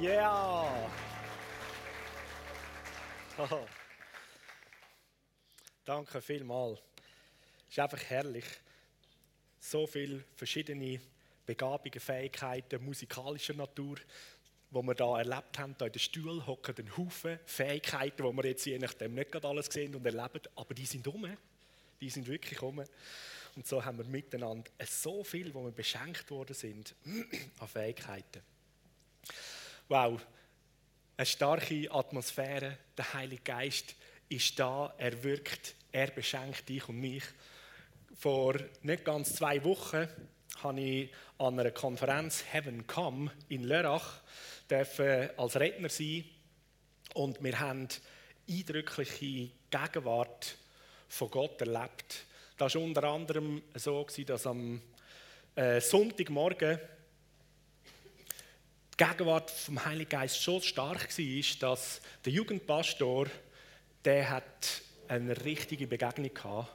Ja! Danke vielmals. Es ist einfach herrlich. So viele verschiedene Begabungen, Fähigkeiten musikalischer Natur, die wir hier erlebt haben. Hier in den Stuhl hocken ein Haufen Fähigkeiten, die wir jetzt je nachdem nicht alles sehen und erleben, aber die sind um. Die sind wirklich um. Und so haben wir miteinander so viel, wo wir beschenkt worden sind an Fähigkeiten. Wow, eine starke Atmosphäre, der Heilige Geist ist da, er wirkt, er beschenkt dich und mich. Vor nicht ganz zwei Wochen habe ich an einer Konferenz Heaven Come in Lörrach als Redner sein und wir haben eindrückliche Gegenwart von Gott erlebt. Das war unter anderem so, dass am äh, Sonntagmorgen Gegenwart vom Heiligen Geist so stark war, dass der Jugendpastor der hat eine richtige Begegnung gehabt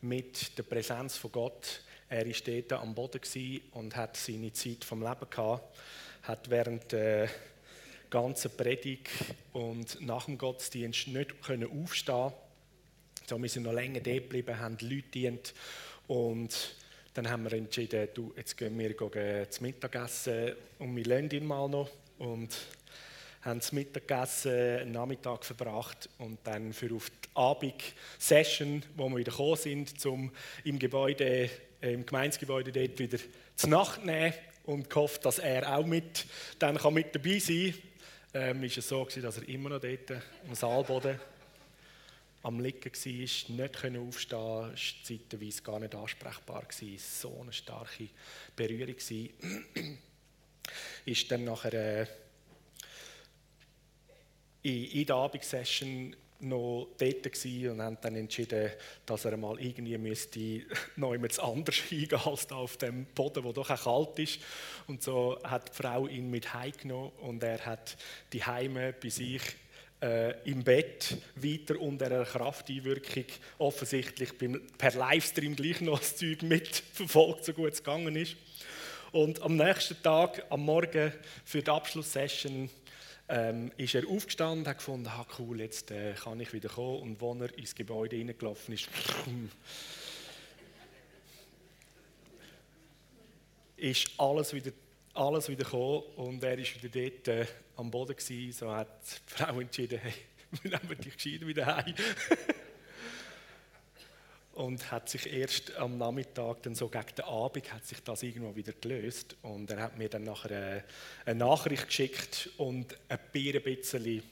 mit der Präsenz von Gott. Er war dort am Boden und hat seine Zeit vom Leben gehabt, hat während der ganzen Predigt und nach dem Gottesdienst nicht können aufstehen so, wir sind noch länger dort geblieben, haben Leute dient und dann haben wir entschieden, du, jetzt gehen wir gehen zum Mittagessen und wir lernen ihn mal noch und haben zum Mittagessen einen Nachmittag verbracht und dann für auf die Abend-Session, wo wir wieder gekommen sind, um im Gebäude, äh, im Gemeinsgebäude dort wieder zu Nacht nehmen und gehofft, dass er auch mit, dann kann mit dabei sein kann. Ähm, ist es so gewesen, dass er immer noch dort am Saalboden am Liegen war, nicht aufstehen konnte, zeitweise gar nicht ansprechbar war. So eine starke Berührung war. ist dann nachher äh, in, der Abendsession noch dort und haben dann entschieden, dass er mal irgendwie müsste noch jemand anders hingehen als da auf dem Boden, wo doch auch kalt ist. Und so hat die Frau ihn mit heimgenommen und er hat die Heime bei sich äh, im Bett weiter unter einer Krafteinwirkung offensichtlich beim, per Livestream gleich noch das Zeug mitverfolgt, so gut es gegangen ist. Und am nächsten Tag, am Morgen für die Abschlusssession, ähm, ist er aufgestanden hat gefunden, ah, cool, jetzt äh, kann ich wieder kommen. Und als er ins Gebäude reingelaufen ist, ist alles wieder alles wieder gekommen und er ist wieder dort äh, am Boden gewesen. So hat die Frau entschieden, hey, wir nehmen dich gescheit wieder heim. und hat sich erst am Nachmittag, dann so gegen den Abend, hat sich das irgendwo wieder gelöst und er hat mir dann nachher eine, äh, eine Nachricht geschickt und ein bisschen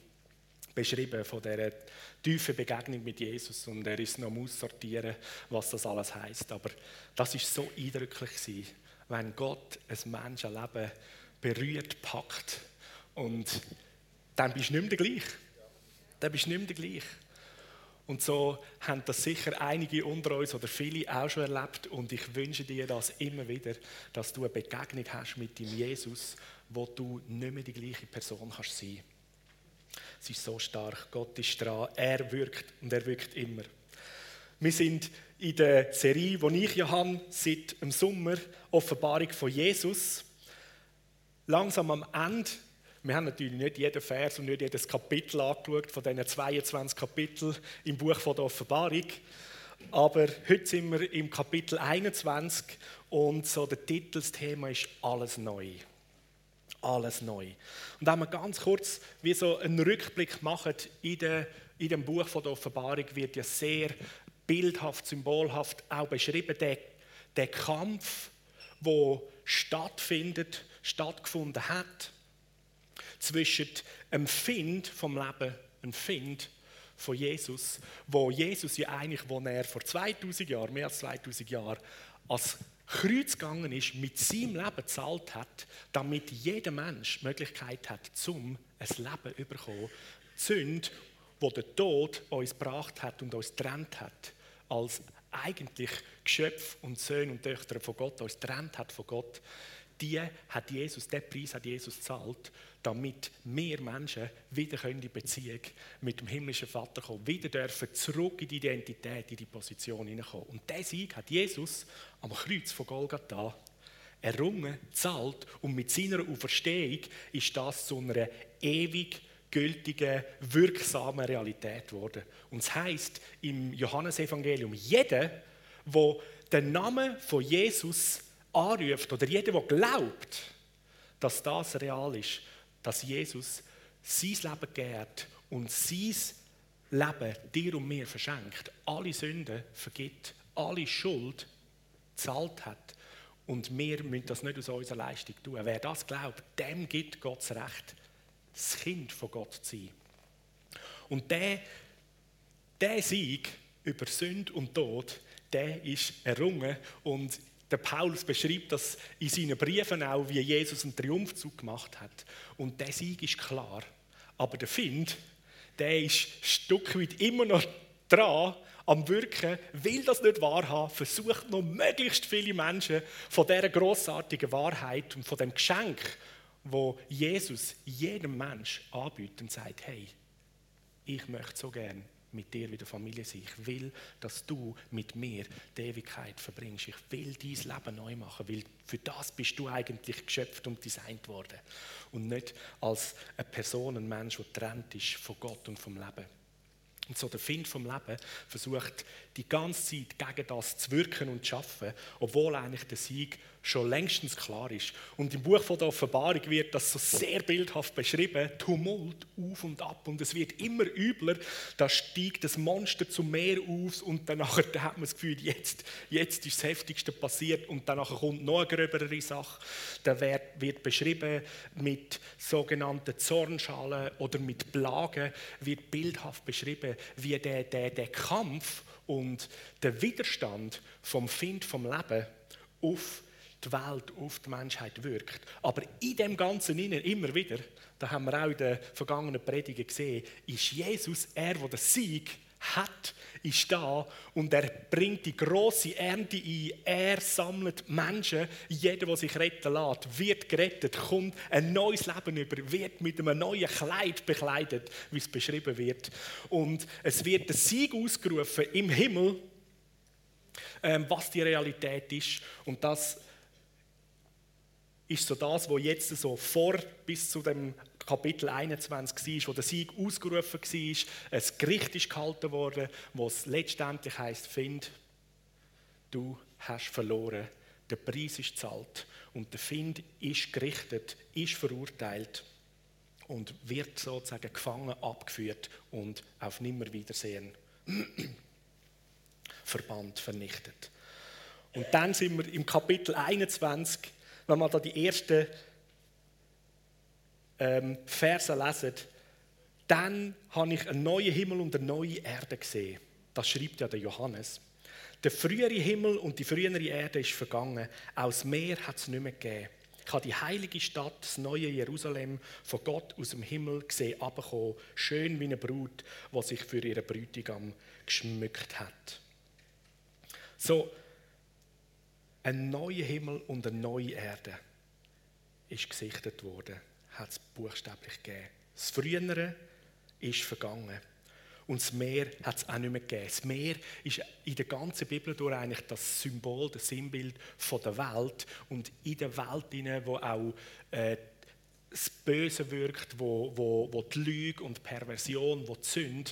beschrieben von dieser tiefen Begegnung mit Jesus und er ist noch am aussortieren, was das alles heißt. Aber das ist so eindrücklich gewesen wenn Gott ein Menschenleben berührt, packt und dann bist du nicht mehr gleich. Dann bist du nicht mehr gleich. Und so haben das sicher einige unter uns oder viele auch schon erlebt. Und ich wünsche dir das immer wieder, dass du eine Begegnung hast mit dem Jesus, wo du nicht mehr die gleiche Person kannst sein. Es ist so stark. Gott ist dran. Er wirkt und er wirkt immer. Wir sind in der Serie, die ich ja habe, seit dem Sommer, Offenbarung von Jesus. Langsam am Ende, wir haben natürlich nicht jeden Vers und nicht jedes Kapitel angeschaut von diesen 22 Kapiteln im Buch von der Offenbarung. Aber heute sind wir im Kapitel 21 und so der Titel, das Thema ist Alles neu. Alles neu. Und wenn wir ganz kurz wie so einen Rückblick machen in, der, in dem Buch von der Offenbarung, wird ja sehr bildhaft, symbolhaft auch beschrieben, der, der Kampf, wo stattfindet, stattgefunden hat zwischen einem Find vom Leben, einem Find von Jesus, wo Jesus ja eigentlich, wo er vor 2000 Jahren, mehr als 2000 Jahren, als Kreuz gegangen ist, mit seinem Leben gezahlt hat, damit jeder Mensch die Möglichkeit hat, zum ein Leben zu bekommen. Die Sünde, die der Tod uns gebracht hat und uns getrennt hat, als eigentlich Geschöpf und Söhne und Töchter von Gott uns trennt hat von Gott, die hat Jesus, den Preis hat Jesus gezahlt, damit wir Menschen wieder in die Beziehung mit dem himmlischen Vater kommen, wieder dürfen zurück in die Identität, in die Position hineinkommen. Und diesen Sieg hat Jesus am Kreuz von Golgatha errungen, zahlt und mit seiner Auferstehung ist das zu einer ewig gültigen, wirksamen Realität geworden. Und es heißt im Johannesevangelium, jeder, der den Namen von Jesus anruft oder jeder, der glaubt, dass das real ist, dass Jesus sein Leben gegeben und sein Leben dir und mir verschenkt, alle Sünden vergibt, alle Schuld zahlt hat. Und wir müssen das nicht aus unserer Leistung tun. Wer das glaubt, dem gibt Gott das Recht, das Kind von Gott zu sein. Und der, der Sieg über Sünde und Tod, der ist errungen. Und der Paulus beschreibt das in seinen Briefen auch, wie Jesus einen Triumphzug gemacht hat. Und der Sieg ist klar. Aber der Find, der ist ein Stück weit immer noch dran, am Wirken, will das nicht wahrhaben, versucht noch möglichst viele Menschen von dieser grossartigen Wahrheit und von dem Geschenk, wo Jesus jedem Mensch anbietet und sagt, hey, ich möchte so gern mit dir wieder Familie sein. Ich will, dass du mit mir die Ewigkeit verbringst. Ich will dein Leben neu machen, weil für das bist du eigentlich geschöpft und designt worden. Und nicht als eine Person, ein Mensch, der trennt ist von Gott und vom Leben. Und so der Find vom Leben versucht die ganze Zeit gegen das zu wirken und zu schaffen, obwohl eigentlich der Sieg schon längstens klar ist. Und im Buch von der Offenbarung wird das so sehr bildhaft beschrieben, Tumult auf und ab und es wird immer übler, da steigt das Monster zum Meer aus und danach da hat man das Gefühl, jetzt, jetzt ist das Heftigste passiert und danach kommt noch eine gröbere Sache. Da wird, wird beschrieben mit sogenannten Zornschalen oder mit Plagen, wird bildhaft beschrieben, wie der, der, der Kampf und der Widerstand vom Find vom Leben auf die Welt, auf die Menschheit wirkt. Aber in dem Ganzen innen immer wieder, da haben wir auch in den vergangenen Predigen gesehen, ist Jesus er, der den Sieg hat, ist da und er bringt die große Ernte ein. Er sammelt Menschen. Jeder, der sich retten lässt, wird gerettet, kommt ein neues Leben über, wird mit einem neuen Kleid bekleidet, wie es beschrieben wird. Und es wird der Sieg ausgerufen im Himmel, ähm, was die Realität ist. Und das ist so das, was jetzt so vor bis zu dem Kapitel 21 war, wo der Sieg ausgerufen war, ein Gericht ist gehalten worden, wo es letztendlich heißt, Find, du hast verloren, der Preis ist zahlt und der Find ist gerichtet, ist verurteilt und wird sozusagen gefangen, abgeführt und auf Nimmerwiedersehen verbannt, vernichtet. Und dann sind wir im Kapitel 21 wenn man da die ersten ähm, Verse lesen, dann habe ich einen neuen Himmel und eine neue Erde gesehen. Das schreibt ja der Johannes. Der frühere Himmel und die frühere Erde ist vergangen. Aus Meer hat es nicht mehr gegeben. Ich habe die heilige Stadt, das neue Jerusalem, von Gott aus dem Himmel gesehen, abgekommen, schön wie eine Brut, die sich für ihren Bräutigam geschmückt hat. So, ein neuer Himmel und eine neue Erde ist gesichtet worden, hat es buchstäblich gegeben. Das Frühere ist vergangen. Und das Meer hat es auch nicht mehr gegeben. Das Meer ist in der ganzen Bibel durch eigentlich das Symbol, das Sinnbild von der Welt. Und in der Welt, wo auch äh, das Böse wirkt, wo, wo, wo die Lüge und die Perversion, wo die Sünde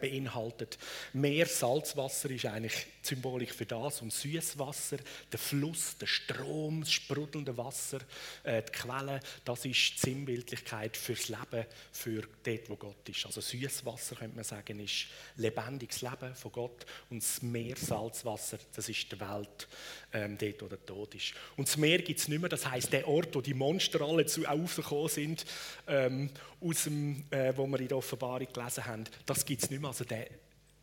beinhaltet. Meer, Salzwasser ist eigentlich symbolisch für das und Süßwasser, der Fluss, der Strom, das sprudelnde Wasser, äh, die Quelle, das ist die Sinnbildlichkeit fürs Leben, für dort, wo Gott ist. Also Süßwasser könnte man sagen, ist lebendiges Leben von Gott und das Meer, Salzwasser, das ist die Welt, ähm, dort, wo der Tod ist. Und das Meer gibt es nicht mehr, das heißt der Ort, wo die Monster alle zu aufgekommen sind, ähm, aus dem, äh, wo wir in der Offenbarung gelesen haben, das gibt es nicht mehr. Also der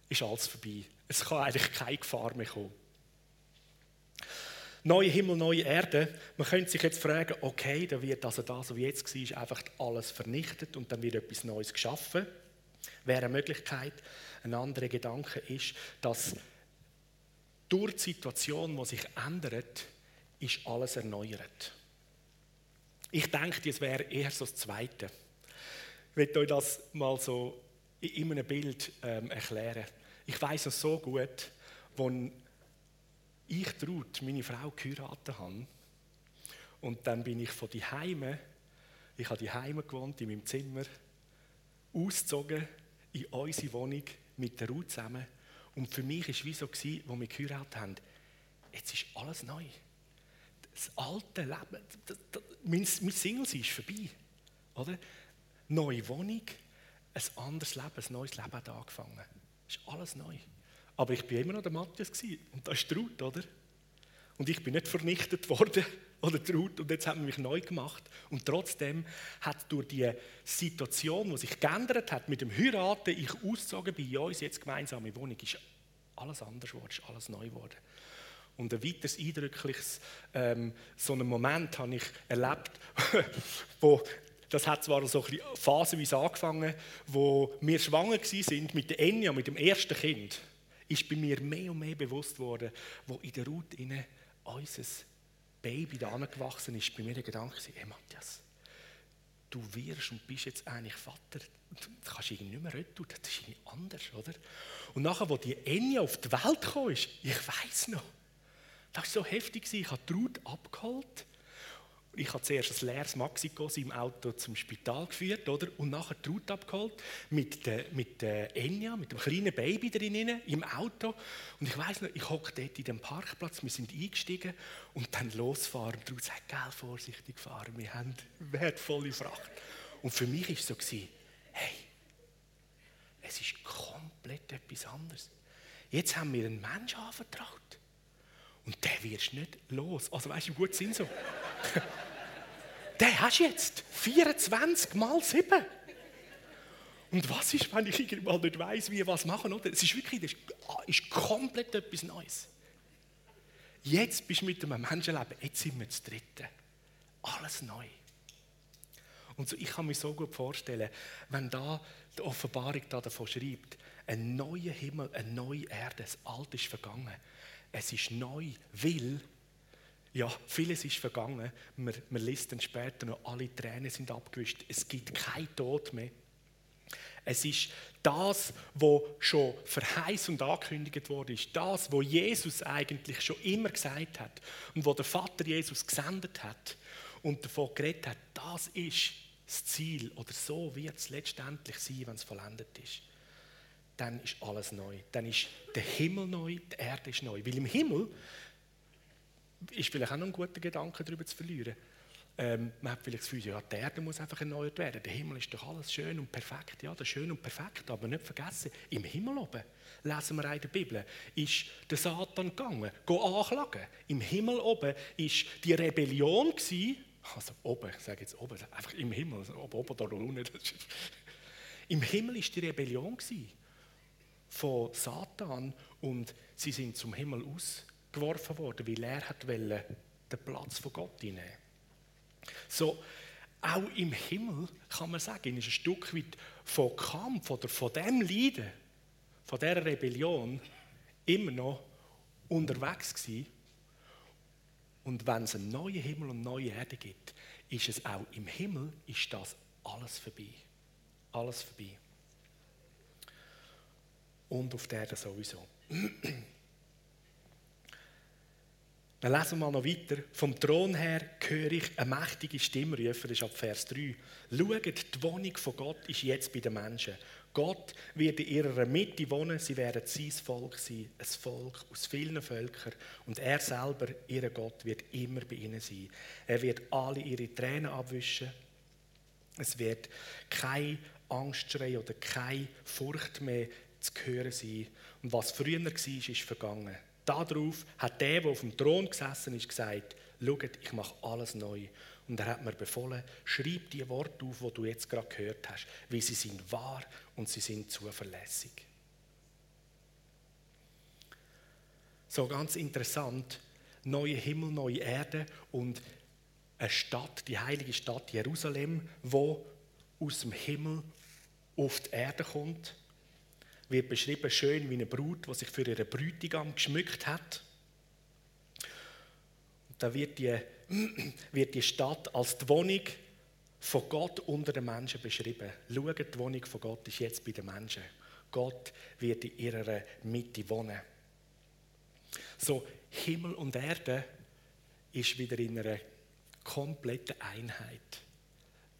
ist alles vorbei. Es kann eigentlich keine Gefahr mehr kommen. Neue Himmel, neue Erde. Man könnte sich jetzt fragen, okay, da wird also das, was jetzt war, einfach alles vernichtet und dann wird etwas Neues geschaffen. Wäre eine Möglichkeit. Ein anderer Gedanke ist, dass durch die Situation, die sich ändert, ist alles erneuert. Ich denke, es wäre eher so das Zweite. Ich möchte euch das mal so in einem Bild ähm, erklären. Ich weiß es so gut, als ich Traut, meine Frau, geheiratet habe, Und dann bin ich von die Heime, ich habe die Heime gewohnt in meinem Zimmer, ausgezogen in unsere Wohnung mit der Ruth zusammen. Und für mich war es wie so, als wir geheiratet haben, jetzt ist alles neu. Das alte Leben, das, das, mein, mein Single-Sein ist vorbei. Oder? Neue Wohnung, ein anderes Leben, ein neues Leben hat angefangen. Das ist alles neu. Aber ich war immer noch der Matthias und das ist Ruth, oder? Und ich bin nicht vernichtet worden oder Ruth und jetzt haben wir mich neu gemacht. Und trotzdem hat durch die Situation, die sich geändert hat, mit dem Heiraten, ich ausgezogen bei uns jetzt gemeinsame Wohnung, ist alles anders geworden, ist alles neu geworden. Und ein weiteres eindrückliches ähm, so einen Moment habe ich erlebt, wo das hat zwar so ein phasenweise angefangen, wo wir schwanger sind mit der Enya, mit dem ersten Kind, ist bei mir mehr und mehr bewusst worden, wo in der Ruth inne unser Baby da angewachsen ist, bei mir der Gedanke, hey Matthias, du wirst und bist jetzt eigentlich Vater, du kannst irgendwie nicht mehr retten, das ist irgendwie anders, oder? Und nachher, als die Enya auf die Welt kam, ich weiß noch, das war so heftig, ich habe die Ruth abgeholt ich habe zuerst ein leeres Maxiko im Auto zum Spital geführt, oder? Und nachher die Route abgeholt mit der, mit der Enya, mit dem kleinen Baby drin im Auto. Und ich weiß noch, ich hocke dort in dem Parkplatz, wir sind eingestiegen und dann losfahren. Die Ruth sagt, gell, vorsichtig fahren, wir haben wertvolle Fracht. Und für mich war es so, hey, es ist komplett etwas anderes. Jetzt haben wir einen Menschen anvertraut. Und der wirst nicht los. Also weißt du, im guten Sinn so. den hast du jetzt 24 mal 7. Und was ist, wenn ich irgendwann nicht weiß, wie ich was machen oder? Es ist wirklich, das ist, komplett etwas Neues. Jetzt bist du mit einem Menschenleben, jetzt sind wir das Dritte. Alles neu. Und so, ich kann mir so gut vorstellen, wenn da die Offenbarung da davon schreibt, ein neuer Himmel, eine neue Erde, das Alte ist vergangen. Es ist neu, weil ja, vieles ist vergangen. Man, man liest dann später noch, alle Tränen sind abgewischt. Es gibt kein Tod mehr. Es ist das, was schon verheißen und angekündigt wurde, ist das, was Jesus eigentlich schon immer gesagt hat und wo der Vater Jesus gesendet hat und davon geredet hat, das ist das Ziel oder so wird es letztendlich sein, wenn es vollendet ist. Dann ist alles neu. Dann ist der Himmel neu, die Erde ist neu. Weil im Himmel ist vielleicht auch noch ein guter Gedanke, darüber zu verlieren. Ähm, man hat vielleicht das Gefühl, ja, die Erde muss einfach erneuert werden. Der Himmel ist doch alles schön und perfekt. Ja, das ist schön und perfekt, aber nicht vergessen, im Himmel oben, lesen wir in der Bibel, ist der Satan gegangen, go anklagen. Im Himmel oben ist die Rebellion gewesen, also oben, ich sage jetzt oben, einfach im Himmel, ob oben oder unten. Im Himmel ist die Rebellion gewesen von Satan und sie sind zum Himmel aus geworfen worden, weil er hat den Platz von Gott einnehmen So, auch im Himmel kann man sagen, ist ein Stück weit von Kampf oder von dem Leiden, von dieser Rebellion immer noch unterwegs gewesen. Und wenn es einen neuen Himmel und eine neue Erde gibt, ist es auch im Himmel, ist das alles vorbei. Alles vorbei. Und auf der Erde sowieso. Dann lesen wir noch weiter. Vom Thron her höre ich eine mächtige Stimme rufen, das ist ab Vers 3. Schaut, die Wohnung von Gott ist jetzt bei den Menschen. Gott wird in ihrer Mitte wohnen, sie werden sein Volk sein, ein Volk aus vielen Völkern. Und er selber, ihr Gott, wird immer bei ihnen sein. Er wird alle ihre Tränen abwischen. Es wird kein Angstschrei oder keine Furcht mehr zu hören sein. Und was früher war, ist vergangen. Darauf hat der, der auf dem Thron gesessen ist, gesagt, schaut, ich mache alles neu. Und er hat mir befohlen, schreib die Worte auf, die du jetzt gerade gehört hast, weil sie sind wahr und sie sind zuverlässig. So ganz interessant, neue Himmel, neue Erde und eine Stadt, die heilige Stadt Jerusalem, wo aus dem Himmel auf die Erde kommt wird beschrieben schön wie eine Brut, die sich für ihren Bräutigam geschmückt hat. Und da wird die, wird die Stadt als die Wohnung von Gott unter den Menschen beschrieben. Schaut, die Wohnung von Gott ist jetzt bei den Menschen. Gott wird in ihrer Mitte wohnen. So, Himmel und Erde ist wieder in einer komplette Einheit.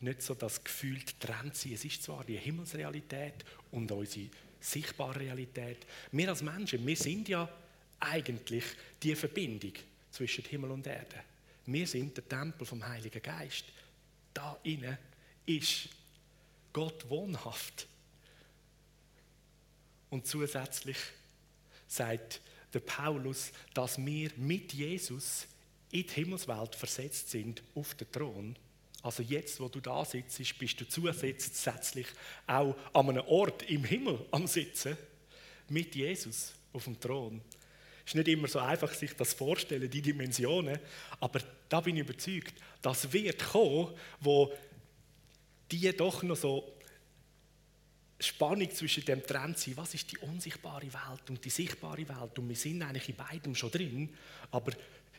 Nicht so das Gefühl trennt sie. Es ist zwar die Himmelsrealität und unsere sichtbare Realität. Wir als Menschen, wir sind ja eigentlich die Verbindung zwischen Himmel und Erde. Wir sind der Tempel vom Heiligen Geist. Da innen ist Gott wohnhaft. Und zusätzlich sagt der Paulus, dass wir mit Jesus in die Himmelswelt versetzt sind, auf den Thron. Also jetzt, wo du da sitzt, bist du zusätzlich auch an einem Ort im Himmel am Sitzen, mit Jesus auf dem Thron. Es ist nicht immer so einfach, sich das vorzustellen, die Dimensionen, aber da bin ich überzeugt, das wird kommen, wo die doch noch so Spannung zwischen dem Trend sind, was ist die unsichtbare Welt und die sichtbare Welt. Und wir sind eigentlich in beidem schon drin, aber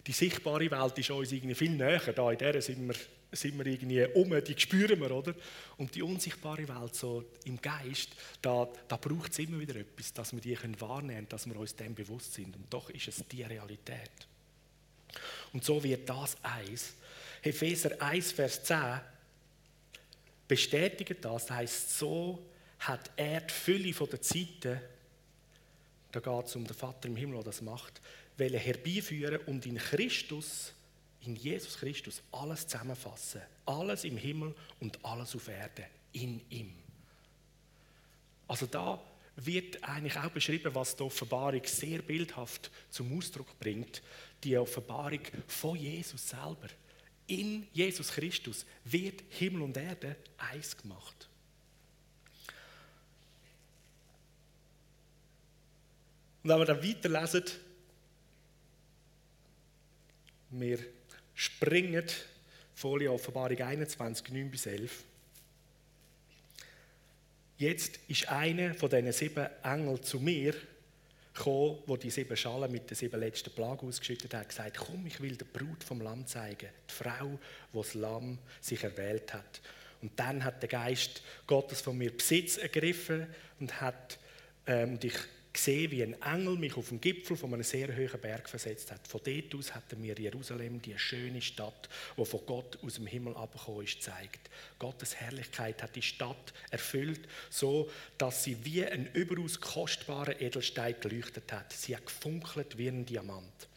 die sichtbare Welt ist uns irgendwie viel näher. Da in der sind wir, sind wir irgendwie um, die spüren wir, oder? Und die unsichtbare Welt, so im Geist, da, da braucht es immer wieder etwas, dass wir die können wahrnehmen dass wir uns dem bewusst sind. Und doch ist es die Realität. Und so wird das eins. Epheser 1, Vers 10 bestätigt das. Das heißt, so hat er die Fülle der Zeiten, da geht es um den Vater im Himmel, der das macht, herbeiführen und in Christus, in Jesus Christus, alles zusammenfassen. Alles im Himmel und alles auf Erde, in ihm. Also da wird eigentlich auch beschrieben, was die Offenbarung sehr bildhaft zum Ausdruck bringt. Die Offenbarung von Jesus selber. In Jesus Christus wird Himmel und Erde eins gemacht. Und wenn wir dann weiterlesen, wir springen, Folie Offenbarung 21, 9 bis 11. Jetzt ist einer von diesen sieben Engeln zu mir gekommen, wo die sieben Schalen mit den sieben letzten Plagen ausgeschüttet hat, gesagt, komm, ich will der Brut vom Lamm zeigen, die Frau, wo das Lamm sich erwählt hat. Und dann hat der Geist Gottes von mir Besitz ergriffen und hat ähm, dich gesehen, wie ein Engel mich auf dem Gipfel von einem sehr hohen Berg versetzt hat. Von dort aus hat mir Jerusalem, die schöne Stadt, die von Gott aus dem Himmel abgekommen ist, gezeigt. Gottes Herrlichkeit hat die Stadt erfüllt, so dass sie wie ein überaus kostbarer Edelstein geleuchtet hat. Sie hat gefunkelt wie ein Diamant.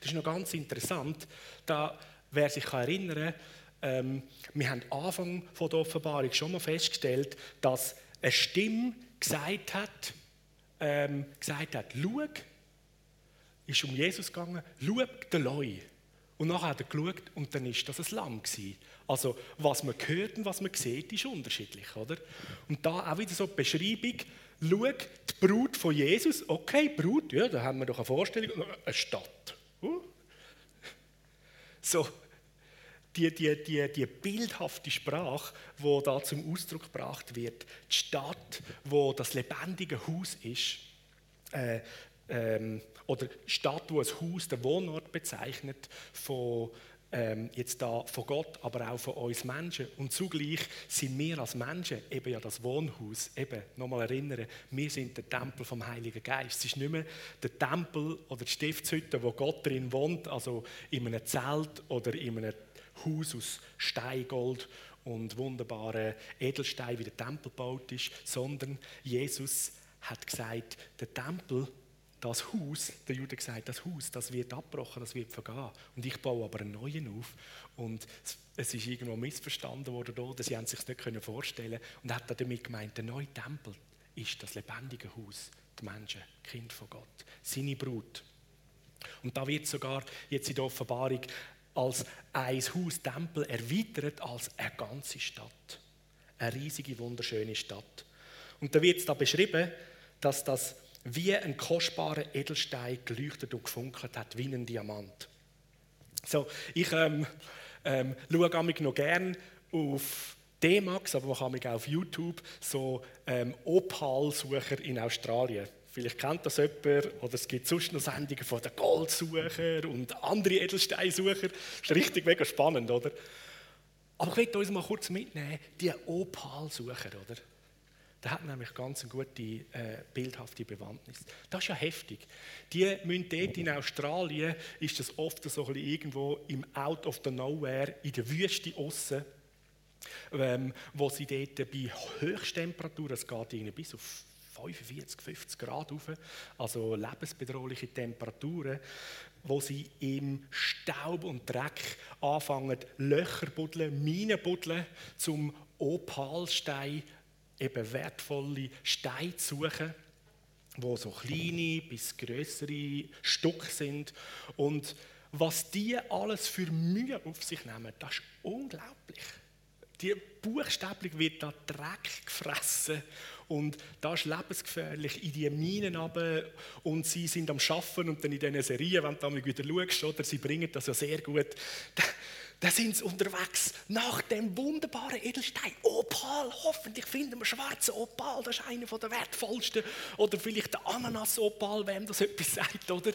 Das ist noch ganz interessant, da wer sich erinnern kann, ähm, wir haben Anfang von der Offenbarung schon mal festgestellt, dass eine Stimme gesagt hat, ähm, gesagt hat, schau, ist um Jesus gegangen, schau den Leu. Und nachher hat er geschaut und dann ist das ein Lamm gewesen. Also was man hört und was man sieht, ist unterschiedlich, oder? Und da auch wieder so die Beschreibung, schau, die Brut von Jesus, okay, Brut, ja, da haben wir doch eine Vorstellung, eine Stadt. Uh. So, die, die, die, die bildhafte Sprache, die da zum Ausdruck gebracht wird, die Stadt, wo das lebendige Haus ist, äh, ähm, oder Stadt, wo ein Haus der Wohnort bezeichnet von ähm, jetzt da von Gott, aber auch von uns Menschen. Und zugleich sind wir als Menschen eben ja das Wohnhaus. Eben, nochmal erinnern, wir sind der Tempel vom Heiligen Geist. Es ist nicht mehr der Tempel oder die Stiftshütte, wo Gott drin wohnt, also in einem Zelt oder in einem Haus aus Stein, Gold und wunderbaren Edelstein, wie der Tempel gebaut ist, sondern Jesus hat gesagt, der Tempel, das Haus, der Jude gesagt, das Haus, das wird abgebrochen, das wird vergehen. Und ich baue aber einen neuen auf. Und es ist irgendwo missverstanden worden, oder sie haben sich das nicht vorstellen Und hat damit gemeint, der neue Tempel ist das lebendige Haus, die Menschen, Kind von Gott, seine Brut. Und da wird sogar jetzt in der Offenbarung als ein Haus, Tempel erweitert als eine ganze Stadt. Eine riesige, wunderschöne Stadt. Und da wird es da beschrieben, dass das wie ein kostbarer Edelstein geleuchtet und gefunkelt hat, wie ein Diamant. So, ich ähm, ähm, schaue mich noch gerne auf D-Max, aber man kann mich auch auf YouTube so ähm, Opal-Sucher in Australien. Vielleicht kennt das jemand, oder es gibt sonst noch Sendungen von den Goldsucher und andere Edelsteinsucher. Das ist richtig mega spannend, oder? Aber ich möchte uns mal kurz mitnehmen, die Opalsucher, oder? Der hat nämlich ganz eine gute, äh, bildhafte Bewandtnis. Das ist ja heftig. Die müssen dort in Australien, ist das oft so ein bisschen irgendwo im Out of the Nowhere, in der Wüste aussen, ähm, wo sie dort bei Höchsttemperaturen, es geht irgendwie bis auf 45, 50 Grad rauf, also lebensbedrohliche Temperaturen, wo sie im Staub und Dreck anfangen, Löcher buddeln, Minen buddeln, zum Opalstein, eben wertvolle Steine zu suchen, wo so kleine bis größere Stücke sind. Und was die alles für Mühe auf sich nehmen, das ist unglaublich. Die buchstäblich wird da Dreck gefressen und das ist lebensgefährlich in die Minen runter und sie sind am Schaffen und dann in diesen Serien, wenn du wieder schaust, oder, sie bringen das ja sehr gut, da, sind sie unterwegs nach dem wunderbaren Edelstein. Opal, hoffentlich finden wir schwarzen Opal, das ist einer der wertvollsten. Oder vielleicht der Ananas-Opal, wem das etwas sagt, oder?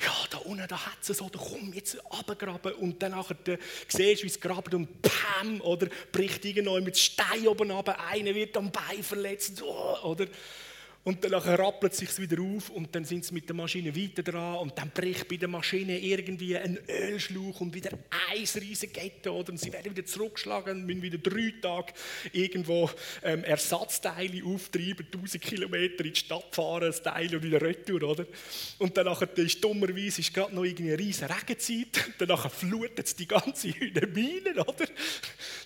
Ja, da unten, da hat es so, da komm jetzt runtergraben. Und dann nachher, da, siehst du, wie es graben und pam, oder? Bricht irgendwo mit Stein oben runter, einer wird am Bein verletzt, oder? Und dann rappelt es sich wieder auf und dann sind sie mit der Maschine weiter dran und dann bricht bei der Maschine irgendwie ein Ölschlauch und wieder ein riesiges oder und sie werden wieder zurückgeschlagen und müssen wieder drei Tage irgendwo ähm, Ersatzteile auftreiben, 1000 Kilometer in die Stadt fahren, das Teil und wieder retour, oder? Und dann ist dummerweise ist gerade noch irgendwie eine riesige Regenzeit, danach flutet es die ganze Mine, oder?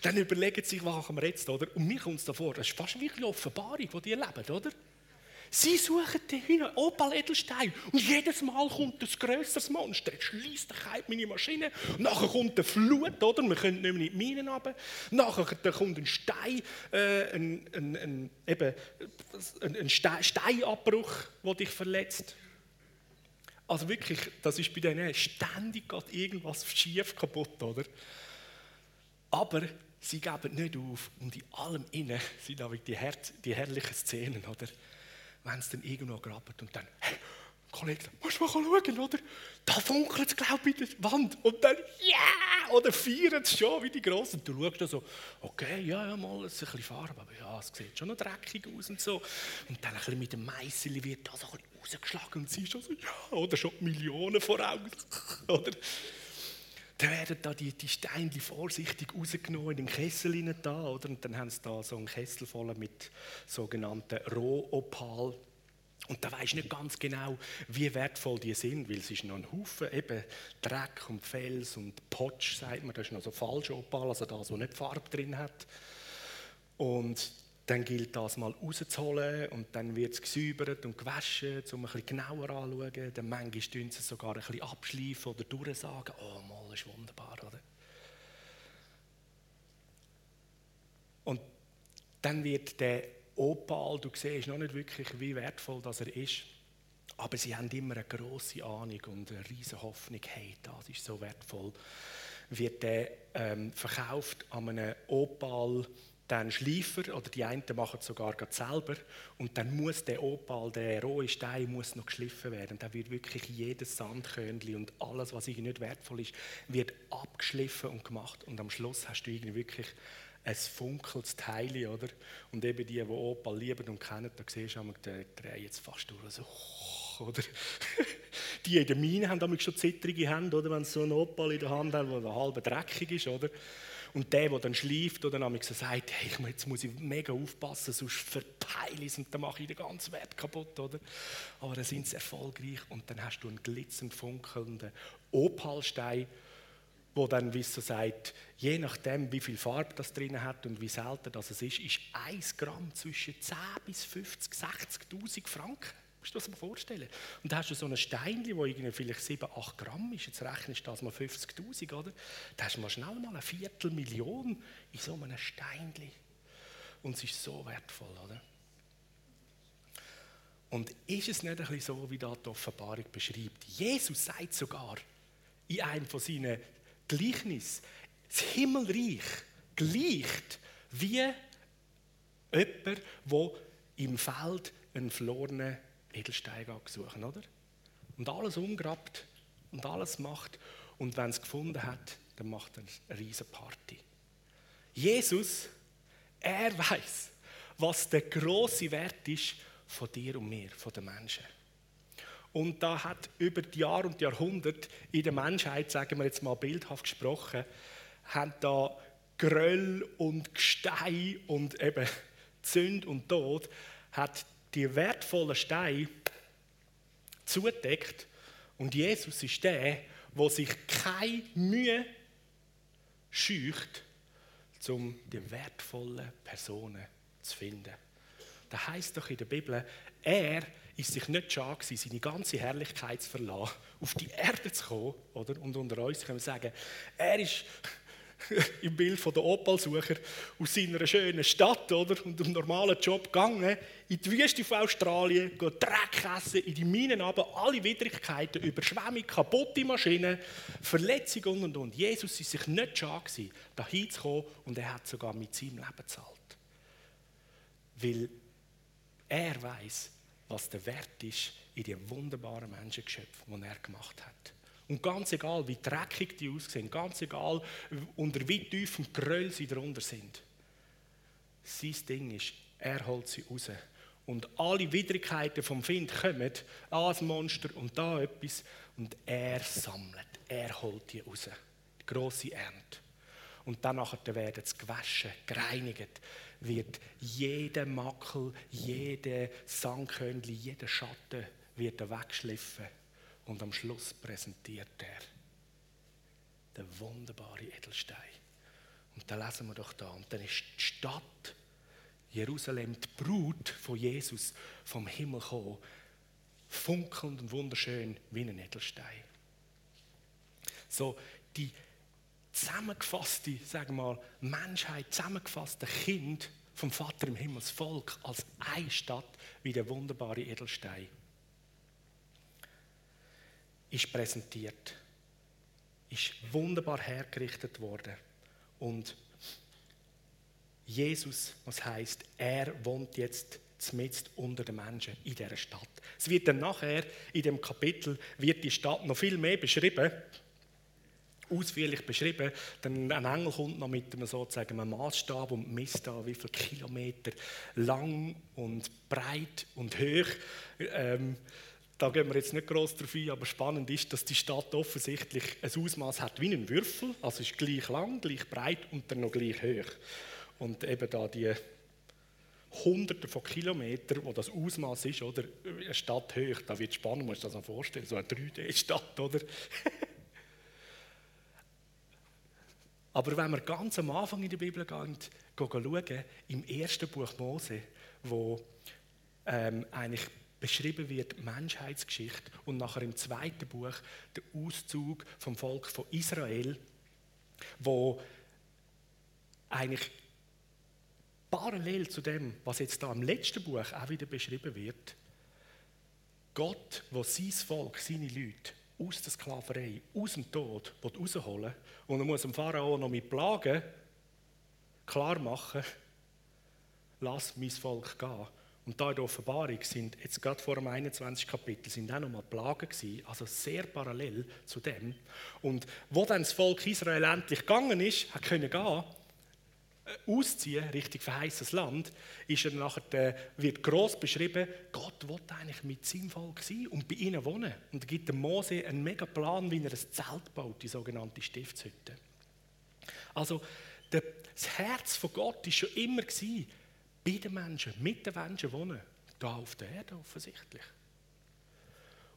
Dann überlegen sie sich, was machen wir jetzt, oder? Und mir kommt es davor, das ist fast wie eine Offenbarung, die die erleben, oder? Sie suchen den hin, Opal-Edelstein. Und jedes Mal kommt ein grösseres Monster. Jetzt schließt meine Maschine. Nachher kommt eine Flut, oder? Wir können nicht mehr in die Minen runter. Nachher kommt ein Stein, äh, ein, ein, ein, eben, ein Stein, Steinabbruch, der dich verletzt. Also wirklich, das ist bei denen ständig geht irgendwas schief kaputt, oder? Aber sie geben nicht auf und in allem innen sind auch die, Her die herrlichen Szenen, oder? Wenn es dann irgendwo graben und dann, hey, Kollege, musst du mal schauen, oder? Da funkelt es, glaube ich, in der Wand. Und dann! Yeah! Oder feiern es schon wie die Großen. Und du schaust dann so, okay, ja, ja, mal, es ist ein bisschen Farbe, aber ja, es sieht schon noch dreckig aus und so. Und dann ein bisschen mit dem Meißel wird da so ein bisschen rausgeschlagen und sie schon so, ja, oder schon Millionen vor Augen, oder? Dann werden da die, die Steine vorsichtig rausgenommen in den Kessel da, oder? Und dann haben sie da so einen Kessel voll mit sogenannten Rohopal. Und da weiß nicht ganz genau, wie wertvoll die sind, weil es ist noch ein Haufen eben Dreck und Fels und Potsch, sagt man, das ist noch so falscher Opal, also das, wo nicht Farbe drin hat. Und dann gilt das mal rauszuholen und dann wird es gesäubert und gewaschen, um ein bisschen genauer anzuschauen. Dann manchmal tun sie es sogar ein bisschen abschleifen oder durchsagen. Oh, mal, ist wunderbar, oder? Und dann wird der Opal, du siehst noch nicht wirklich, wie wertvoll das er ist, aber sie haben immer eine große Ahnung und eine riesige Hoffnung, hey, das ist so wertvoll. Wird der ähm, verkauft an einem Opal, dann Schleifer oder die einen machen es sogar selber und dann muss der Opal, der rohe Stein, muss noch geschliffen werden. Da wird wirklich jedes Sandkörnchen und alles, was irgendwie nicht wertvoll ist, wird abgeschliffen und gemacht und am Schluss hast du irgendwie wirklich ein funkeltes Teil, oder? Und eben die, die Opal lieben und kennen, da siehst du, die drehen jetzt fast durch, so, oder? die in der Mine haben damit schon zittrige Hände, oder? Wenn sie so einen Opal in der Hand haben, der halb dreckig ist, oder? Und der, der dann schläft oder dann so sagt, hey, jetzt muss ich mega aufpassen, sonst verpeile ich es und dann mache ich den ganzen Wert kaputt, oder? Aber dann sind sie erfolgreich und dann hast du einen glitzernd funkelnden Opalstein, wo dann, wie so sagt, je nachdem, wie viel Farbe das drin hat und wie selten das ist, ist 1 Gramm zwischen 10 bis 50, 60.000 Franken. Musst du dir das mal vorstellen? Und da hast du so ein Steinchen, das irgendwie vielleicht 7, 8 Gramm ist, jetzt rechnest du das mal 50'000, oder? Da hast du mal schnell mal eine Viertelmillion in so einem Steinchen. Und es ist so wertvoll, oder? Und ist es nicht ein bisschen so, wie da die Offenbarung beschreibt? Jesus sagt sogar in einem von seinen Gleichnissen, das Himmelreich gleicht wie jemand, der im Feld einen verlorenen Edelstein suchen, oder? Und alles umgrabt und alles macht. Und wenn es gefunden hat, dann macht er eine riesige Party. Jesus, er weiß, was der große Wert ist von dir und mir, von den Menschen. Und da hat über die Jahre und Jahrhunderte in der Menschheit, sagen wir jetzt mal bildhaft gesprochen, haben da Gröll und Gestein und eben Zünd und Tod, hat die wertvollen Steine zugedeckt. Und Jesus ist der, der sich keine Mühe scheucht, um die wertvollen Personen zu finden. Da heißt doch in der Bibel, er ist sich nicht schade gewesen, seine ganze Herrlichkeit zu verlassen, auf die Erde zu kommen, oder? Und unter uns können wir sagen, er ist im Bild von der Opalsucher aus seiner schönen Stadt oder, und einem normalen Job gegangen, in die Wüste von Australien, Dreck essen, in die Minen aber alle Widrigkeiten, Überschwemmung, kaputte Maschinen, Verletzungen und und und. Jesus war sich nicht schade gewesen, da hinzukommen und er hat sogar mit seinem Leben bezahlt. Weil er weiß, was der Wert ist in den wunderbaren Menschengeschöpfen, die er gemacht hat. Und ganz egal, wie dreckig die aussehen, ganz egal, unter wie tiefem Geröll sie darunter sind, sein Ding ist, er holt sie raus. Und alle Widrigkeiten vom Find kommen, ah, ein Monster und da etwas, und er sammelt, er holt die raus. Die grosse Ernte. Und dann werden sie gewaschen, gereinigt, wird jeder Makel, jede Sandkörnchen, jeder Schatten wird weggeschliffen und am Schluss präsentiert er den wunderbaren Edelstein. Und da lesen wir doch da. Und dann ist die Stadt Jerusalem, die Brut von Jesus, vom Himmel gekommen, funkelnd und wunderschön wie ein Edelstein. So die zusammengefasste, sagen wir mal, Menschheit, zusammengefasste Kind vom Vater im Himmel, das Volk, als eine Stadt wie der wunderbare Edelstein ist präsentiert, ist wunderbar hergerichtet worden. Und Jesus, was heißt, er wohnt jetzt zumindest unter den Menschen in dieser Stadt. Es wird dann nachher in dem Kapitel wird die Stadt noch viel mehr beschrieben, ausführlich beschrieben. Dann ein Engel kommt noch mit einem sozusagen einem Maßstab und misst da, wie viele Kilometer lang und breit und hoch. Ähm, da gehen wir jetzt nicht groß drauf ein, aber spannend ist, dass die Stadt offensichtlich ein Ausmaß hat wie ein Würfel, also ist gleich lang, gleich breit und dann noch gleich hoch. Und eben da die Hunderte von Kilometern, wo das Ausmaß ist, oder eine Stadt hoch, da wird spannend, muss ich das mal vorstellen, so eine 3D-Stadt, oder? Aber wenn wir ganz am Anfang in der Bibel gehen schauen, im ersten Buch Mose, wo ähm, eigentlich beschrieben wird die Menschheitsgeschichte und nachher im zweiten Buch der Auszug vom Volk von Israel, wo eigentlich parallel zu dem, was jetzt da im letzten Buch auch wieder beschrieben wird, Gott, wo sein Volk, seine Leute aus der Sklaverei, aus dem Tod rausholen und er muss dem Pharao noch mit Plagen klar machen, lass mein Volk gehen. Und da in der Offenbarung sind, jetzt gerade vor dem 21. Kapitel, sind auch nochmal Plagen gewesen, also sehr parallel zu dem. Und wo dann das Volk Israel endlich gegangen ist, hat können gehen, äh, ausziehen, Richtung verheißtes Land, ist er nachher, äh, wird gross beschrieben, Gott will eigentlich mit seinem Volk sein und bei ihnen wohnen. Und er gibt dem Mose einen mega Plan, wie er ein Zelt baut, die sogenannte Stiftshütte. Also, das Herz von Gott war schon immer gewesen, bei den Menschen, mit den Menschen wohnen. Da auf der Erde offensichtlich.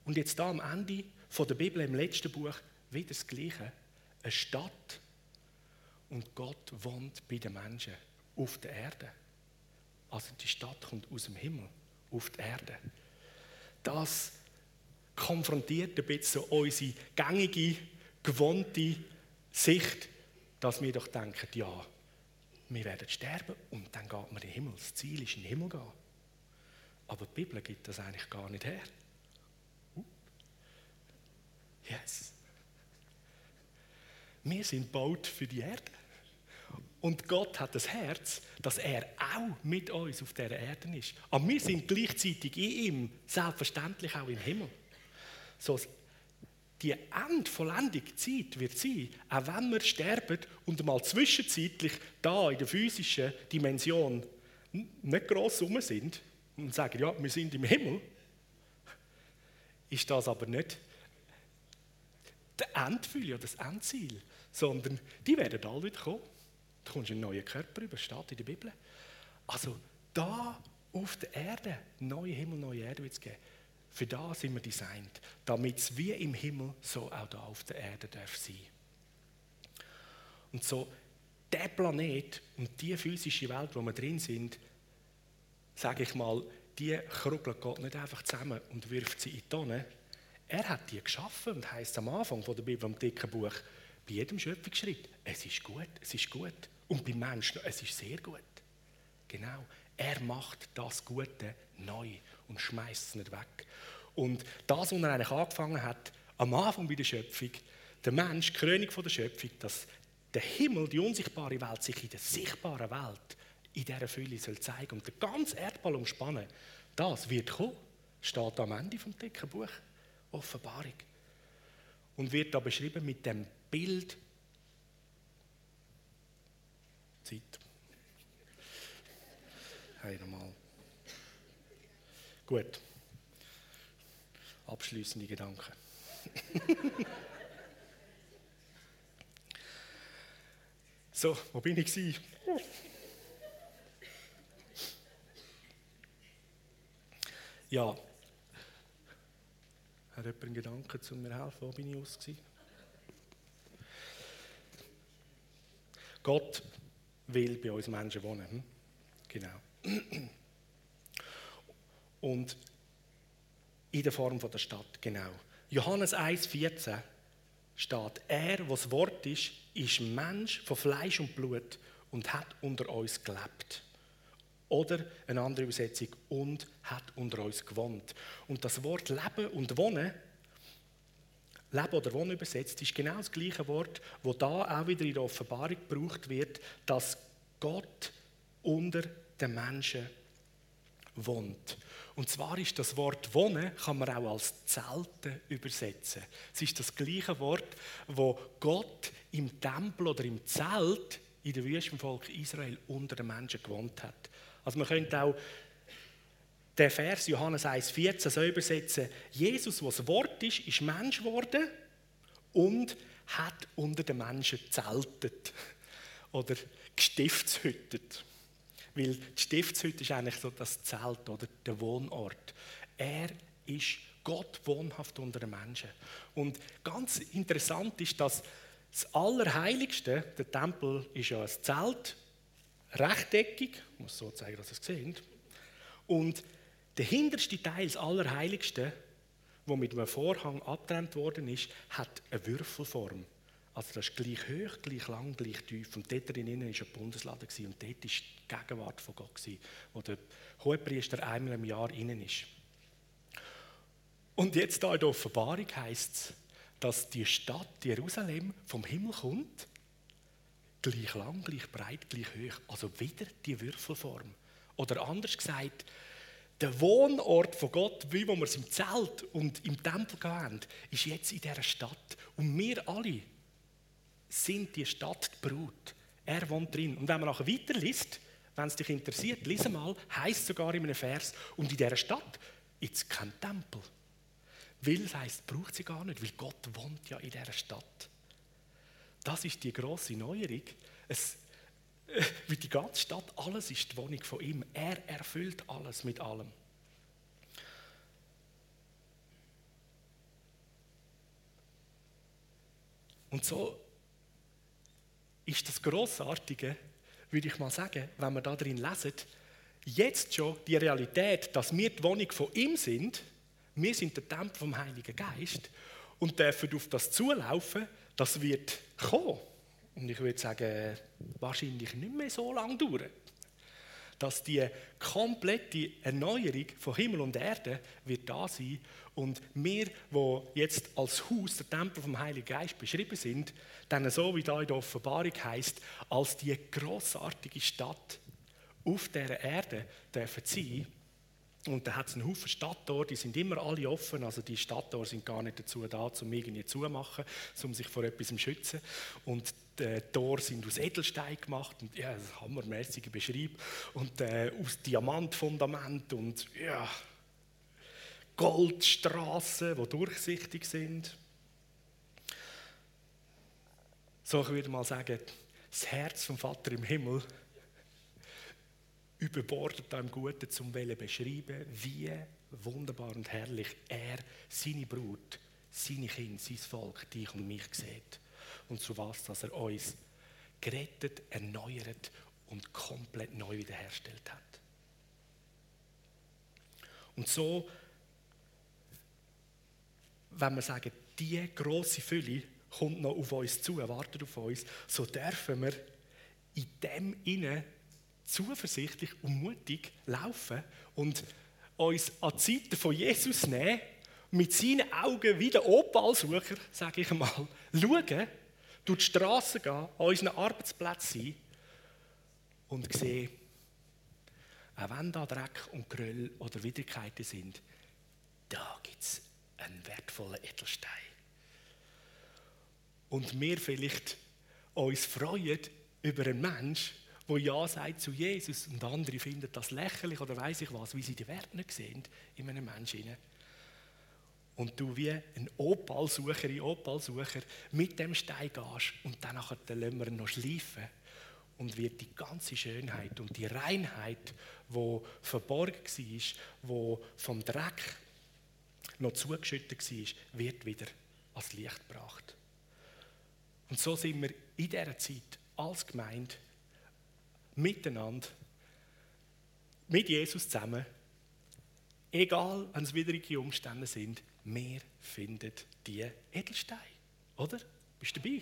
Und jetzt da am Ende von der Bibel im letzten Buch wieder das Gleiche. Eine Stadt und Gott wohnt bei den Menschen auf der Erde. Also die Stadt kommt aus dem Himmel auf die Erde. Das konfrontiert ein bisschen unsere gängige, gewohnte Sicht, dass wir doch denken, ja, wir werden sterben und dann geht man in den Himmel. Das Ziel ist, in den Himmel gehen. Aber die Bibel gibt das eigentlich gar nicht her. Yes. Wir sind baut für die Erde. Und Gott hat das Herz, dass er auch mit uns auf dieser Erde ist. Aber wir sind gleichzeitig in ihm, selbstverständlich auch im Himmel. So die endvollendige Zeit wird sein, auch wenn wir sterben und mal zwischenzeitlich da in der physischen Dimension nicht gross rum sind und sagen, ja, wir sind im Himmel, ist das aber nicht der Endfülle oder das Endziel, sondern die werden alle wieder kommen. Du kommst einen neuen Körper über, steht in der Bibel. Also da auf der Erde, neue Himmel, neue Erde wird es geben. Für das sind wir designt, damit es wie im Himmel so auch da auf der Erde darf sein. Und so der Planet und die physische Welt, wo wir drin sind, sage ich mal, die kruggelt Gott nicht einfach zusammen und wirft sie in die Tonne. Er hat die geschaffen und heißt am Anfang von der Bibel, im dicken Buch, bei jedem Schöpfungsschritt, es ist gut, es ist gut. Und beim Menschen, es ist sehr gut. Genau. Er macht das Gute neu und schmeißt es nicht weg. Und das, was er eigentlich angefangen hat, am Anfang bei der Schöpfung, der Mensch, die Krönung der Schöpfung, dass der Himmel, die unsichtbare Welt, sich in der sichtbaren Welt in dieser Fülle soll zeigen und den ganzen Erdball umspannen, das wird kommen, steht am Ende vom dicken Buch Offenbarung. Und wird da beschrieben mit dem Bild Zeit. Hey, nochmal. Gut. Abschließende Gedanken. so, wo bin ich? Gewesen? Ja. Hat jemand einen Gedanken zu mir helfen? Wo bin ich aus? Gewesen? Gott will bei uns Menschen wohnen. Hm? Genau. Und in der Form von der Stadt, genau. Johannes 1,14 steht, er, was Wort ist, ist Mensch von Fleisch und Blut und hat unter uns gelebt. Oder eine andere Übersetzung, und hat unter uns gewohnt. Und das Wort Leben und Wohnen, Leben oder Wohnen übersetzt, ist genau das gleiche Wort, wo da auch wieder in der Offenbarung gebraucht wird, dass Gott unter den Menschen wohnt. Und zwar ist das Wort Wohnen, kann man auch als Zelten übersetzen. Es ist das gleiche Wort, wo Gott im Tempel oder im Zelt in der Wüste Volk Israel unter den Menschen gewohnt hat. Also man könnte auch den Vers Johannes 1,14 so übersetzen, Jesus, was Wort ist, ist Mensch geworden und hat unter den Menschen zeltet oder gestiftshüttet. Weil die Stiftshütte ist eigentlich so das Zelt oder der Wohnort. Er ist Gott wohnhaft unter den Menschen. Und ganz interessant ist, dass das Allerheiligste, der Tempel ist ja ein Zelt, rechteckig, ich muss so zeigen, dass ihr es seht. Und der hinterste Teil, das Allerheiligste, wo mit einem Vorhang abgetrennt worden ist, hat eine Würfelform. Also das ist gleich hoch, gleich lang, gleich tief. Und dort drinnen war ein Bundesladen und dort war die Gegenwart von Gott, wo der Hohepriester einmal im Jahr innen ist. Und jetzt da in der Offenbarung heißt es, dass die Stadt Jerusalem vom Himmel kommt gleich lang, gleich breit, gleich hoch. Also wieder die Würfelform. Oder anders gesagt, der Wohnort von Gott, wie wir es im Zelt und im Tempel haben, ist jetzt in dieser Stadt. Und wir alle sind die Stadt die Brut. Er wohnt drin. Und wenn man nachher weiterliest, wenn es dich interessiert, lese mal, heißt sogar in einem Vers, und in dieser Stadt ist kein Tempel. Weil es heisst, braucht sie gar nicht, weil Gott wohnt ja in dieser Stadt. Das ist die große Neuerung. Es, äh, wie die ganze Stadt, alles ist die Wohnung von ihm. Er erfüllt alles mit allem. Und so ist das Großartige, würde ich mal sagen, wenn wir da drin lesen, jetzt schon die Realität, dass wir die Wohnung von ihm sind, wir sind der Tempel vom Heiligen Geist und dürfen auf das zulaufen, das wird kommen. Und ich würde sagen, wahrscheinlich nicht mehr so lange dauern. Dass die komplette Erneuerung von Himmel und Erde wird da sein und wir, wo jetzt als Haus der Tempel vom Heiligen Geist beschrieben sind, dann so wie da in der Offenbarung heißt, als die großartige Stadt auf der Erde dürfen sein. Und da hat es einen Haufen Stadttore, die sind immer alle offen. Also die Stadttore sind gar nicht dazu da, um irgendwie zumachen, um sich vor etwas zu schützen. Und die Tore sind aus Edelstein gemacht und ja, das hammermäßige Beschreib. Und äh, aus Diamantfundament und ja, Goldstraßen, die durchsichtig sind. So, ich würde mal sagen, das Herz vom Vater im Himmel überbordet einem Guten zum beschreiben, wie wunderbar und herrlich er seine Brut, seine Kinder, sein Volk, dich und mich sieht. Und zu was, dass er uns gerettet, erneuert und komplett neu wiederhergestellt hat. Und so, wenn wir sagen, die große Fülle kommt noch auf uns zu, wartet auf uns, so dürfen wir in dem inne zuversichtlich und mutig laufen und uns an die Seite von Jesus nehmen, mit seinen Augen wie der Opalsucher, sage ich mal, schauen, durch die Straße gehen, an unseren Arbeitsplätzen sein und sehen, auch wenn da Dreck und Gröll oder Widrigkeiten sind, da gibt es einen wertvollen Edelstein. Und wir vielleicht uns freuen über einen Menschen, wo Ja sagt zu Jesus und andere finden das lächerlich oder weiß ich was, wie sie die Werte nicht sehen in einem Menschen. Und du wie ein Opalsucherin, Opalsucher mit dem Stein gehst und dann lassen wir ihn noch schleifen und wird die ganze Schönheit und die Reinheit, wo verborgen war, wo vom Dreck noch zugeschüttet war, wird wieder ans Licht gebracht. Und so sind wir in dieser Zeit als Gemeinde miteinander, mit Jesus zusammen, egal wenn es widrige Umstände sind, wir finden die Edelsteine. Oder? Bist du dabei?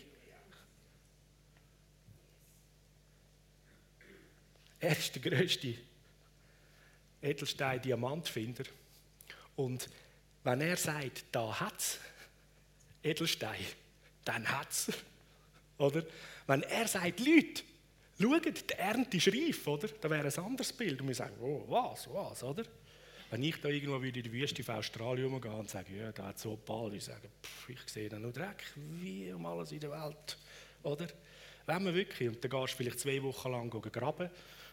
Er ist der größte Edelstein-Diamantfinder. Und wenn er sagt, da hat es Edelstein, dann hat es. Oder? Wenn er sagt, Leute, Schaut, die Ernte ist reif, oder? Da wäre ein anderes Bild. Und wir sagen, oh, was, was, oder? Wenn ich da irgendwo in die Wüste von Australien umgehe und sage, ja, da hat so Opal, ich sage, pff, ich sehe da nur Dreck, wie um alles in der Welt, oder? Wenn man wirklich, und dann gehst du vielleicht zwei Wochen lang graben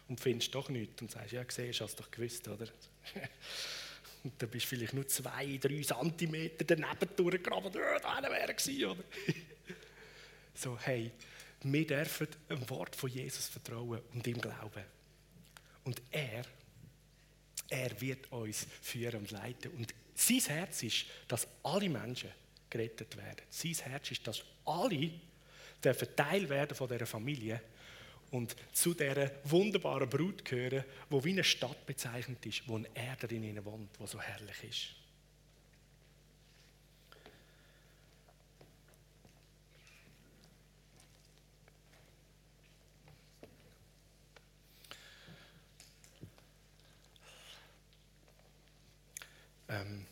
und findest doch nichts und sagst, ja, siehst, hast du doch gewusst, oder? und dann bist du vielleicht nur zwei, drei Zentimeter daneben durchgegraben, ja, da wäre gewesen, oder? so, hey, wir dürfen dem Wort von Jesus vertrauen und ihm glauben. Und er, er wird uns führen und leiten. Und sein Herz ist, dass alle Menschen gerettet werden. Sein Herz ist, dass alle dürfen Teil werden von dieser Familie und zu dieser wunderbaren Brut gehören, wo wie eine Stadt bezeichnet ist, wo er darin wohnt, wo so herrlich ist. Ähm,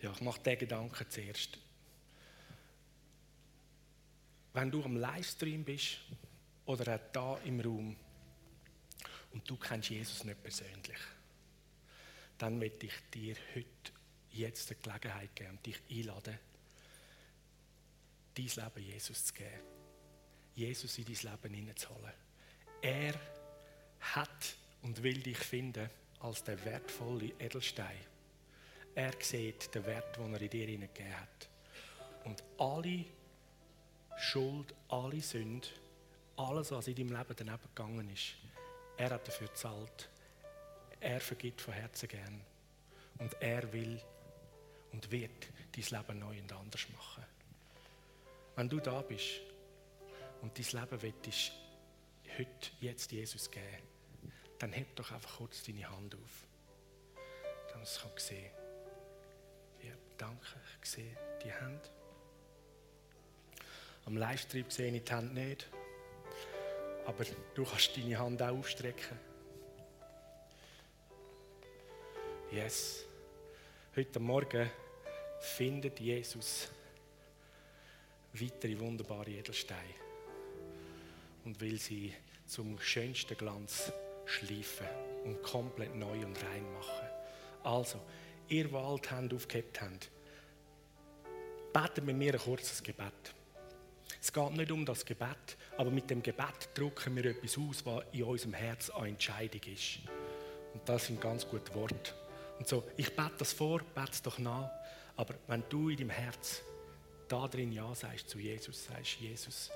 ja, ich mache den Gedanken zuerst. Wenn du am Livestream bist oder auch da im Raum und du kennst Jesus nicht persönlich, dann möchte ich dir heute jetzt die Gelegenheit geben und dich einladen, dein Leben Jesus zu geben. Jesus in dein Leben hineinzuholen. Er hat und will dich finden als der wertvolle Edelstein. Er sieht den Wert, den er in dir hineingegeben hat. Und alle Schuld, alle Sünde, alles, was in deinem Leben daneben gegangen ist, er hat dafür gezahlt. Er vergibt von Herzen gern. Und er will und wird dein Leben neu und anders machen. Wenn du da bist und dein Leben willst, heute, jetzt Jesus geben, dann heb doch einfach kurz deine Hand auf. Dann es kann sehen. Ja, danke, ich sehe die Hand. Am Livestream sehe ich die Hand nicht. Aber du kannst deine Hand auch aufstrecken. Yes. Heute Morgen findet Jesus weitere wunderbare Edelsteine. und will sie zum schönsten Glanz schleifen und komplett neu und rein machen. Also, ihr, die die Hände aufgehebt habt, betet mit mir ein kurzes Gebet. Es geht nicht um das Gebet, aber mit dem Gebet drücken wir etwas aus, was in unserem Herz eine Entscheidung ist. Und das sind ganz gute Worte. Und so, ich bete das vor, bete es doch nach, aber wenn du in deinem Herz da drin Ja sagst zu Jesus, sagst Jesus,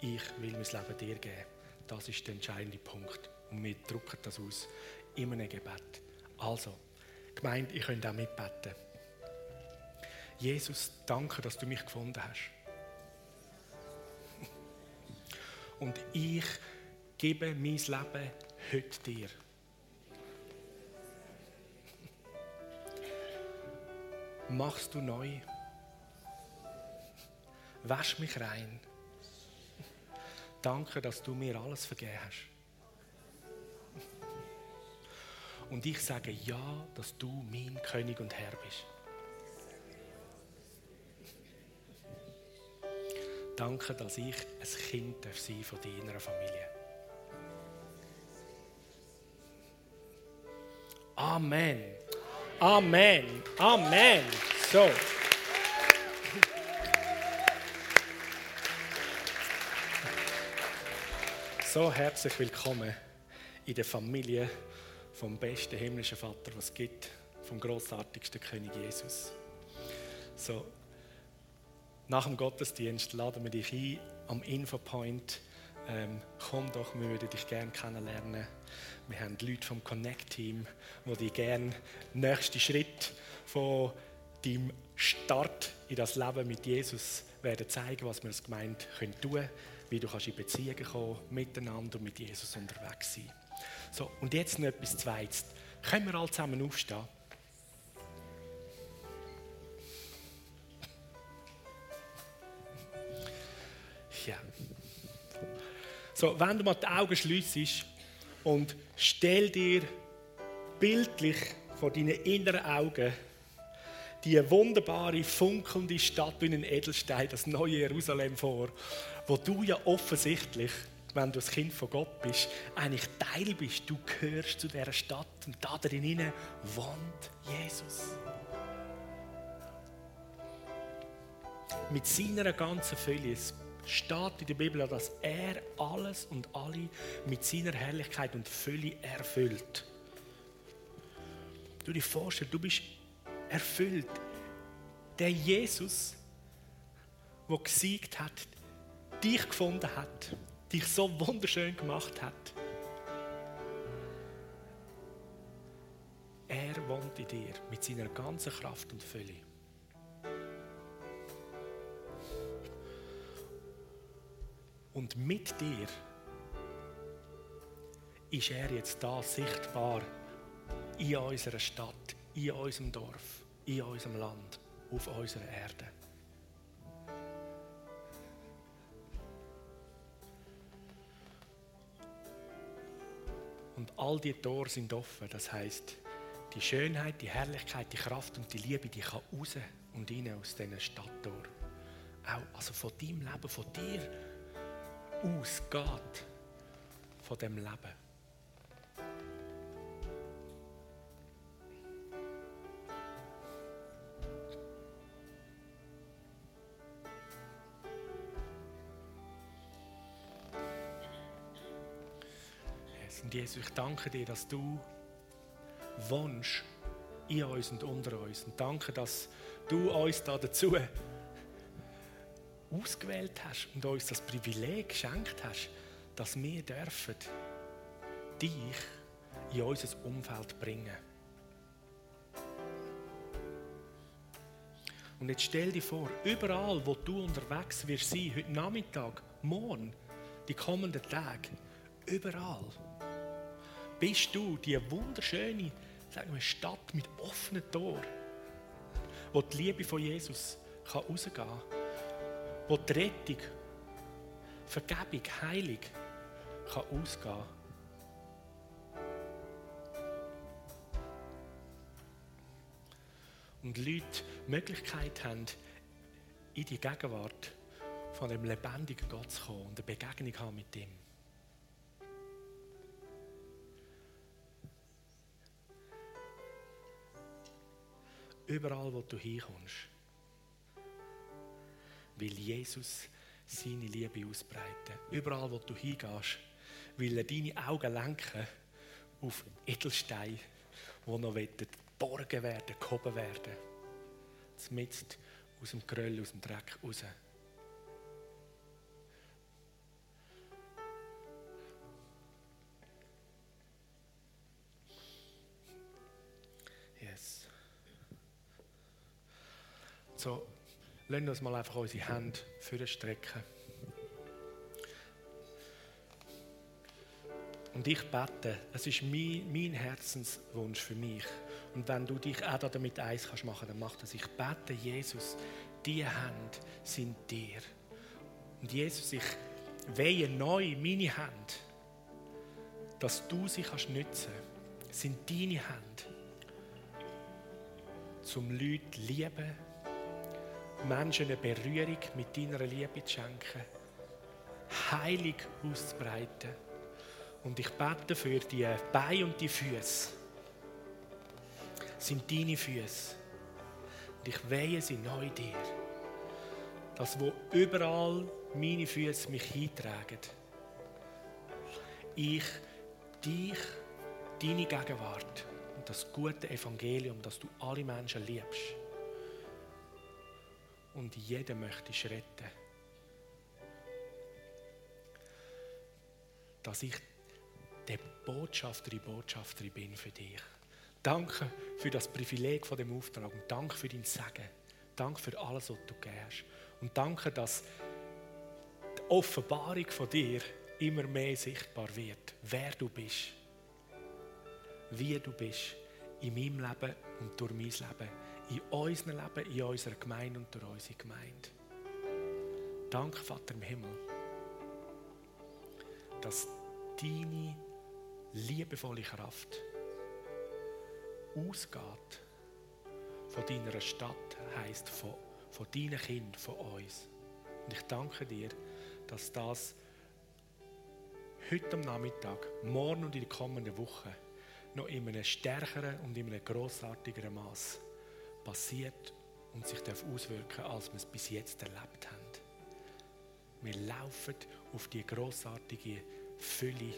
ich will mein Leben dir geben, das ist der entscheidende Punkt. Und wir drücken das aus in einem Gebet. Also, gemeint, ich könnt auch mitbeten. Jesus, danke, dass du mich gefunden hast. Und ich gebe mein Leben heute dir. Machst du neu? Wasch mich rein. Danke, dass du mir alles vergeben hast. Und ich sage ja, dass du mein König und Herr bist. Danke, dass ich ein Kind darf sein von deiner Familie. Amen. Amen. Amen. So. So herzlich willkommen in der Familie vom besten himmlischen Vater, was es gibt, vom großartigsten König Jesus. So, nach dem Gottesdienst laden wir dich ein am Infopoint. Ähm, komm doch, wir würden dich gerne kennenlernen. Wir haben Leute vom Connect-Team, die dich gerne nächsten Schritt von deinem Start in das Leben mit Jesus werden zeigen, was wir als Gemeinde tun können, wie du kannst in Beziehungen kommen, miteinander und mit Jesus unterwegs sein. So, und jetzt noch etwas Zweites. Können wir alle zusammen aufstehen? Ja. So, wenn du mal die Augen schließt und stell dir bildlich vor deinen inneren Augen die wunderbare, funkelnde Stadt wie ein Edelstein, das neue Jerusalem vor, wo du ja offensichtlich, wenn du ein Kind von Gott bist, eigentlich Teil bist. Du gehörst zu dieser Stadt und da drin wohnt Jesus. Mit seiner ganzen Fülle. Es steht in der Bibel, dass er alles und alle mit seiner Herrlichkeit und Fülle erfüllt. Du dir vorstellst, du bist erfüllt. Der Jesus, der gesiegt hat, dich gefunden hat, dich so wunderschön gemacht hat. Er wohnt in dir mit seiner ganzen Kraft und Fülle. Und mit dir ist er jetzt da sichtbar in unserer Stadt, in unserem Dorf, in unserem Land, auf unserer Erde. Und all die Tore sind offen. Das heißt, die Schönheit, die Herrlichkeit, die Kraft und die Liebe, die kann raus und rein aus diesen Stadttor. Auch also von deinem Leben, von dir ausgeht, von dem Leben. Jesus, ich danke dir, dass du wohnst in uns und unter uns. Und danke, dass du uns da dazu ausgewählt hast und uns das Privileg geschenkt hast, dass wir dürfen dich in unser Umfeld bringen. Und jetzt stell dir vor, überall, wo du unterwegs wirst sein, heute Nachmittag, morgen, die kommenden Tage, überall bist du die wunderschöne sagen wir, Stadt mit offenen Toren, wo die Liebe von Jesus kann rausgehen kann, wo die Rettung, Vergebung, Heilung kann ausgehen Und Leute die Möglichkeit haben, in die Gegenwart von dem lebendigen Gott zu kommen und eine Begegnung haben mit ihm. Überall, wo du hinkommst. Will Jesus seine Liebe ausbreiten. Überall, wo du hingehst, will er deine Augen lenken auf Edelsteine, die noch geborgen werden, gehoben werden. Zumindest aus dem Gröll, aus dem Dreck raus. So, wir uns mal einfach unsere Hände für strecken. Und ich bete, es ist mein, mein Herzenswunsch für mich. Und wenn du dich auch damit eins kannst machen, dann mach das. Ich bete, Jesus, die Hände sind dir. Und Jesus, ich weihe neu meine Hände, dass du sie kannst nützen sind deine Hände, zum Leute lieben, Menschen eine Berührung mit deiner Liebe zu schenken, heilig auszubreiten und ich bete für die Beine und die Füße. Sind deine Füße. Und ich weihe sie neu dir. Das, wo überall meine Füße mich eintragen. Ich, dich, deine Gegenwart und das gute Evangelium, dass du alle Menschen liebst. Und jeden möchtest retten. Dass ich der Botschafterin, Botschafterin bin für dich. Danke für das Privileg von dem Auftrag und danke für dein Segen. Danke für alles, was du gehst. Und danke, dass die Offenbarung von dir immer mehr sichtbar wird, wer du bist, wie du bist in meinem Leben und durch mein Leben, in unserem Leben, in unserer Gemeinde und durch unsere Gemeinde. Danke, Vater im Himmel, dass deine liebevolle Kraft ausgeht von deiner Stadt, heißt von, von deinen Kindern, von uns. Und ich danke dir, dass das heute am Nachmittag, morgen und in der kommenden Woche noch in einem stärkeren und in einem grossartigeren Maß passiert und sich auswirken darf, als wir es bis jetzt erlebt haben. Wir laufen auf die grossartige Fülle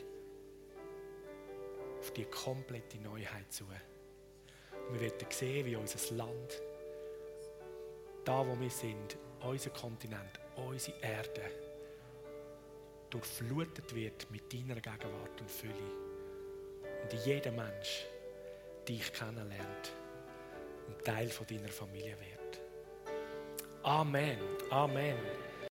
auf die komplette Neuheit zu. Und wir werden sehen, wie unser Land, da wo wir sind, unser Kontinent, unsere Erde, durchflutet wird mit deiner Gegenwart und Fülle. Und jeder Mensch dich kennenlernt und Teil von deiner Familie wird. Amen. Amen.